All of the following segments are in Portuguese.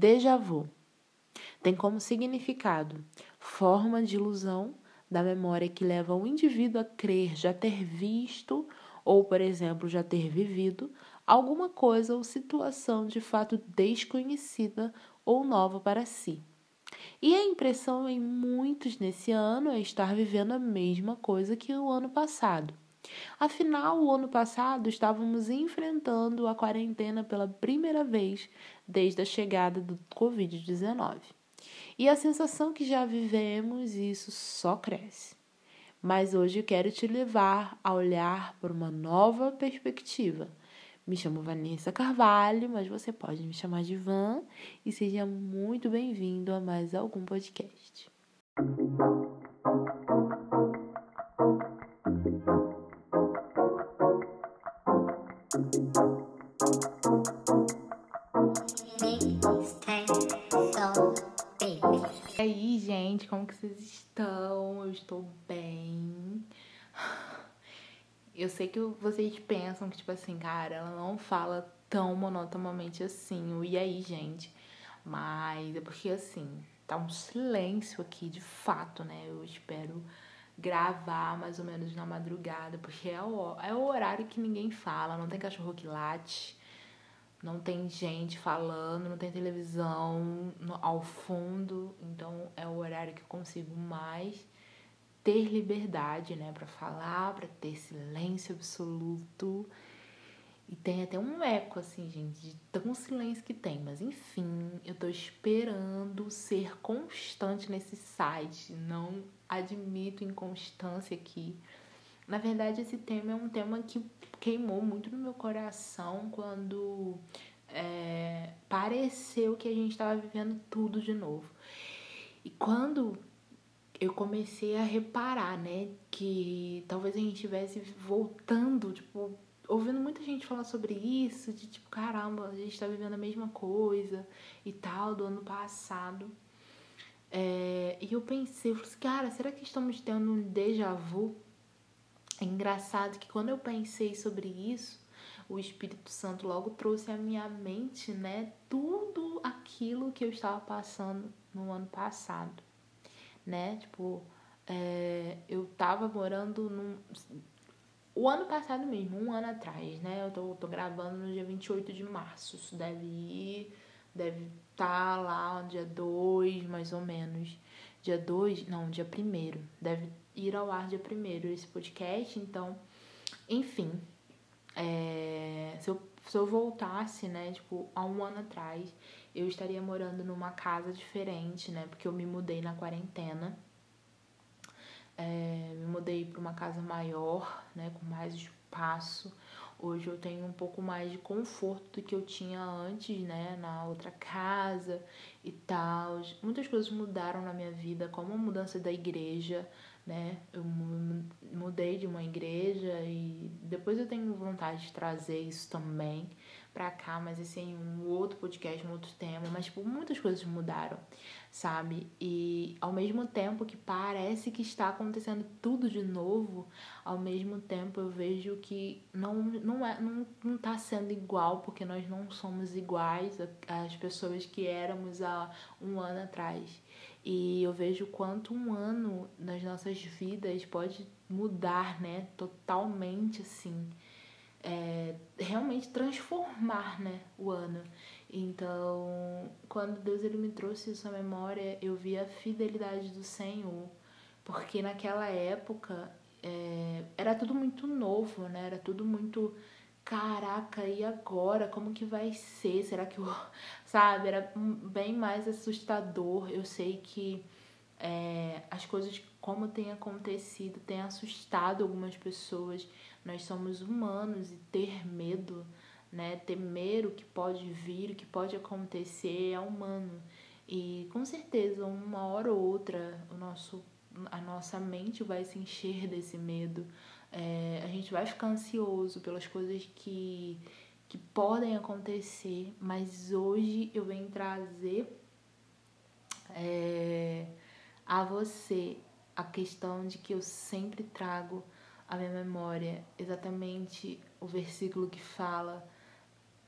Déjà vu tem como significado forma de ilusão da memória que leva o indivíduo a crer já ter visto ou, por exemplo, já ter vivido alguma coisa ou situação de fato desconhecida ou nova para si. E a impressão em muitos nesse ano é estar vivendo a mesma coisa que o ano passado. Afinal, o ano passado estávamos enfrentando a quarentena pela primeira vez desde a chegada do Covid-19. E a sensação que já vivemos, isso só cresce. Mas hoje eu quero te levar a olhar por uma nova perspectiva. Me chamo Vanessa Carvalho, mas você pode me chamar de Van e seja muito bem-vindo a mais algum podcast. Como que vocês estão? Eu estou bem. Eu sei que vocês pensam que, tipo assim, cara, ela não fala tão monotonamente assim, o e aí, gente. Mas é porque, assim, tá um silêncio aqui, de fato, né? Eu espero gravar mais ou menos na madrugada, porque é o, é o horário que ninguém fala, não tem cachorro que late não tem gente falando, não tem televisão no, ao fundo, então é o horário que eu consigo mais ter liberdade, né, para falar, para ter silêncio absoluto. E tem até um eco assim, gente, de tão silêncio que tem, mas enfim, eu tô esperando ser constante nesse site, não admito inconstância aqui. Na verdade, esse tema é um tema que queimou muito no meu coração quando é, pareceu que a gente estava vivendo tudo de novo. E quando eu comecei a reparar, né, que talvez a gente estivesse voltando, tipo, ouvindo muita gente falar sobre isso, de tipo, caramba, a gente tá vivendo a mesma coisa e tal, do ano passado. É, e eu pensei, eu falei assim, cara, será que estamos tendo um déjà vu? É engraçado que quando eu pensei sobre isso, o Espírito Santo logo trouxe à minha mente, né, tudo aquilo que eu estava passando no ano passado, né? Tipo, é, eu tava morando num. O ano passado mesmo, um ano atrás, né? Eu tô, tô gravando no dia 28 de março. Isso deve ir. Deve estar tá lá no dia 2, mais ou menos. Dia 2, não, dia 1 Deve ir ao ar dia primeiro esse podcast, então, enfim, é, se, eu, se eu voltasse, né, tipo, há um ano atrás, eu estaria morando numa casa diferente, né, porque eu me mudei na quarentena, é, me mudei para uma casa maior, né, com mais espaço, Hoje eu tenho um pouco mais de conforto do que eu tinha antes, né, na outra casa e tal. Muitas coisas mudaram na minha vida, como a mudança da igreja, né? Eu mudei de uma igreja e depois eu tenho vontade de trazer isso também pra cá, mas é um outro podcast, um outro tema, mas tipo, muitas coisas mudaram, sabe? E ao mesmo tempo que parece que está acontecendo tudo de novo, ao mesmo tempo eu vejo que não não é não, não tá sendo igual, porque nós não somos iguais às pessoas que éramos há um ano atrás. E eu vejo quanto um ano nas nossas vidas pode mudar, né? Totalmente assim. É, realmente transformar, né? O ano. Então, quando Deus ele me trouxe à memória, eu vi a fidelidade do Senhor. Porque naquela época é, era tudo muito novo, né? Era tudo muito caraca, e agora? Como que vai ser? Será que eu. Sabe? Era bem mais assustador. Eu sei que é, coisas, como tem acontecido, tem assustado algumas pessoas. Nós somos humanos e ter medo, né? Temer o que pode vir, o que pode acontecer é humano. E com certeza, uma hora ou outra, o nosso, a nossa mente vai se encher desse medo é, a gente vai ficar ansioso pelas coisas que, que podem acontecer, mas hoje eu venho trazer é, a você a questão de que eu sempre trago à minha memória exatamente o versículo que fala,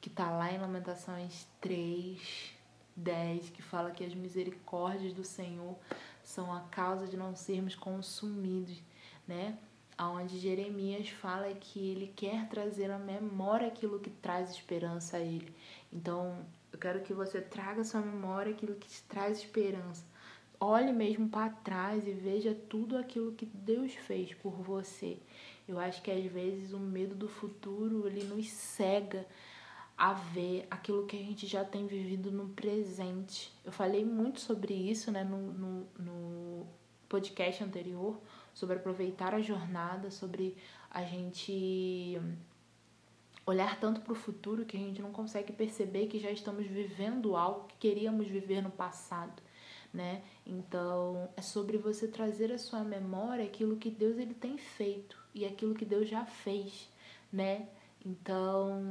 que está lá em Lamentações 3, 10, que fala que as misericórdias do Senhor são a causa de não sermos consumidos, né? Onde Jeremias fala que ele quer trazer à memória aquilo que traz esperança a ele. Então, eu quero que você traga à sua memória aquilo que te traz esperança. Olhe mesmo para trás e veja tudo aquilo que Deus fez por você. Eu acho que às vezes o medo do futuro ele nos cega a ver aquilo que a gente já tem vivido no presente. Eu falei muito sobre isso né, no, no, no podcast anterior, sobre aproveitar a jornada, sobre a gente olhar tanto para o futuro que a gente não consegue perceber que já estamos vivendo algo que queríamos viver no passado, né? Então, é sobre você trazer à sua memória aquilo que Deus ele tem feito e aquilo que Deus já fez, né? Então,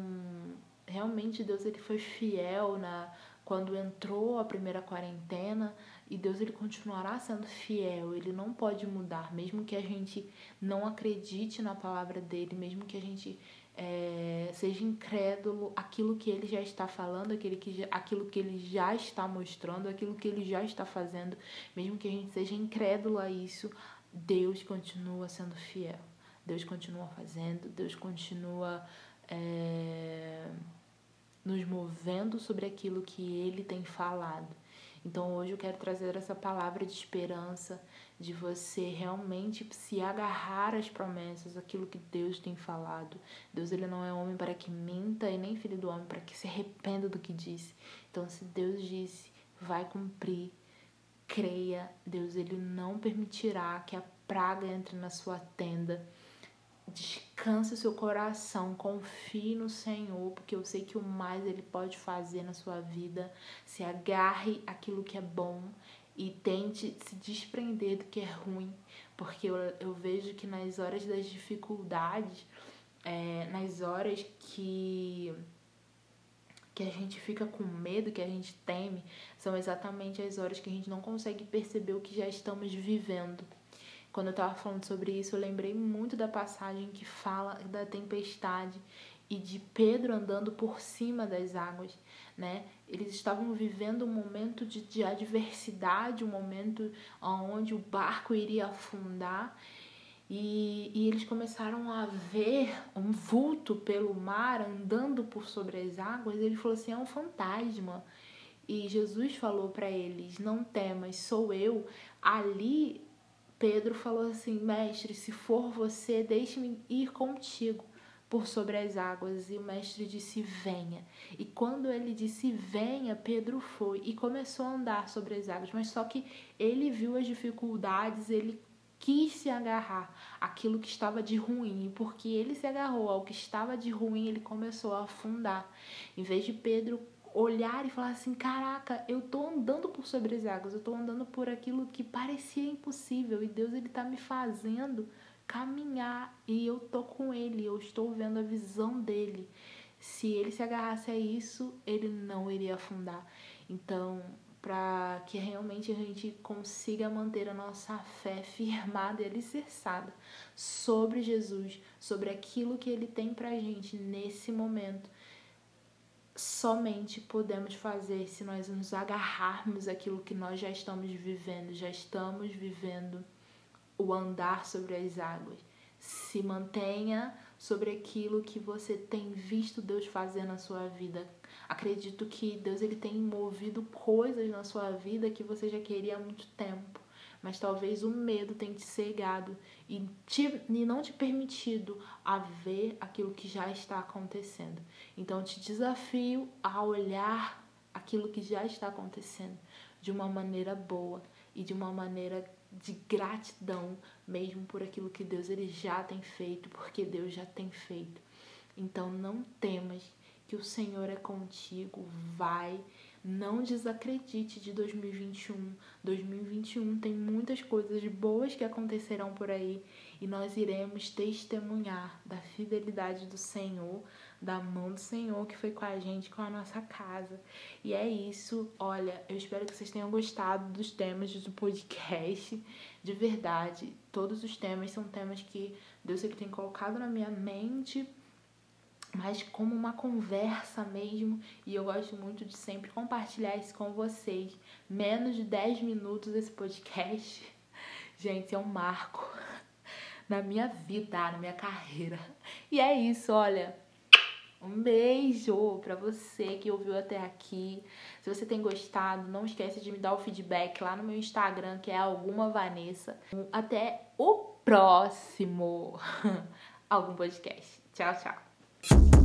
realmente Deus ele foi fiel na quando entrou a primeira quarentena e Deus ele continuará sendo fiel, ele não pode mudar, mesmo que a gente não acredite na palavra dele, mesmo que a gente é, seja incrédulo aquilo que ele já está falando, aquilo que, aquilo que ele já está mostrando, aquilo que ele já está fazendo, mesmo que a gente seja incrédulo a isso, Deus continua sendo fiel. Deus continua fazendo, Deus continua é, nos movendo sobre aquilo que Ele tem falado. Então hoje eu quero trazer essa palavra de esperança, de você realmente se agarrar às promessas, aquilo que Deus tem falado. Deus ele não é homem para que minta e nem filho do homem para que se arrependa do que disse. Então se Deus disse, vai cumprir. Creia, Deus ele não permitirá que a praga entre na sua tenda. Descanse seu coração, confie no Senhor, porque eu sei que o mais Ele pode fazer na sua vida. Se agarre aquilo que é bom e tente se desprender do que é ruim, porque eu, eu vejo que nas horas das dificuldades, é, nas horas que que a gente fica com medo, que a gente teme, são exatamente as horas que a gente não consegue perceber o que já estamos vivendo. Quando eu estava falando sobre isso, eu lembrei muito da passagem que fala da tempestade e de Pedro andando por cima das águas, né? Eles estavam vivendo um momento de, de adversidade, um momento onde o barco iria afundar e, e, eles começaram a ver um vulto pelo mar andando por sobre as águas. Ele falou assim: é um fantasma. E Jesus falou para eles: Não temas, sou eu. Ali, Pedro falou assim: Mestre, se for você, deixe-me ir contigo por sobre as águas. E o mestre disse: Venha. E quando ele disse: Venha, Pedro foi e começou a andar sobre as águas. Mas só que ele viu as dificuldades, ele quis se agarrar àquilo que estava de ruim, e porque ele se agarrou ao que estava de ruim, ele começou a afundar. Em vez de Pedro olhar e falar assim: caraca, eu tô andando por sobre as águas, eu tô andando por aquilo que parecia impossível e Deus ele tá me fazendo caminhar e eu tô com ele, eu estou vendo a visão dele. Se ele se agarrasse a isso, ele não iria afundar. Então, para que realmente a gente consiga manter a nossa fé firmada e alicerçada sobre Jesus, sobre aquilo que ele tem pra gente nesse momento, somente podemos fazer se nós nos agarrarmos aquilo que nós já estamos vivendo, já estamos vivendo o andar sobre as águas. Se mantenha sobre aquilo que você tem visto Deus fazer na sua vida. Acredito que Deus ele tem movido coisas na sua vida que você já queria há muito tempo, mas talvez o medo tenha te cegado e, te, e não te permitido a ver aquilo que já está acontecendo. Então te desafio a olhar aquilo que já está acontecendo de uma maneira boa e de uma maneira de gratidão mesmo por aquilo que Deus ele já tem feito, porque Deus já tem feito. Então não temas que o Senhor é contigo, vai, não desacredite de 2021. 2021 tem muitas coisas boas que acontecerão por aí e nós iremos testemunhar da fidelidade do Senhor, da mão do Senhor que foi com a gente, com a nossa casa. E é isso. Olha, eu espero que vocês tenham gostado dos temas do podcast. De verdade, todos os temas são temas que Deus ele tem colocado na minha mente mas como uma conversa mesmo. E eu gosto muito de sempre compartilhar isso com vocês. Menos de 10 minutos esse podcast. Gente, é um marco na minha vida, na minha carreira. E é isso, olha. Um beijo pra você que ouviu até aqui. Se você tem gostado, não esquece de me dar o feedback lá no meu Instagram, que é alguma Vanessa. Até o próximo algum podcast. Tchau, tchau. Bye.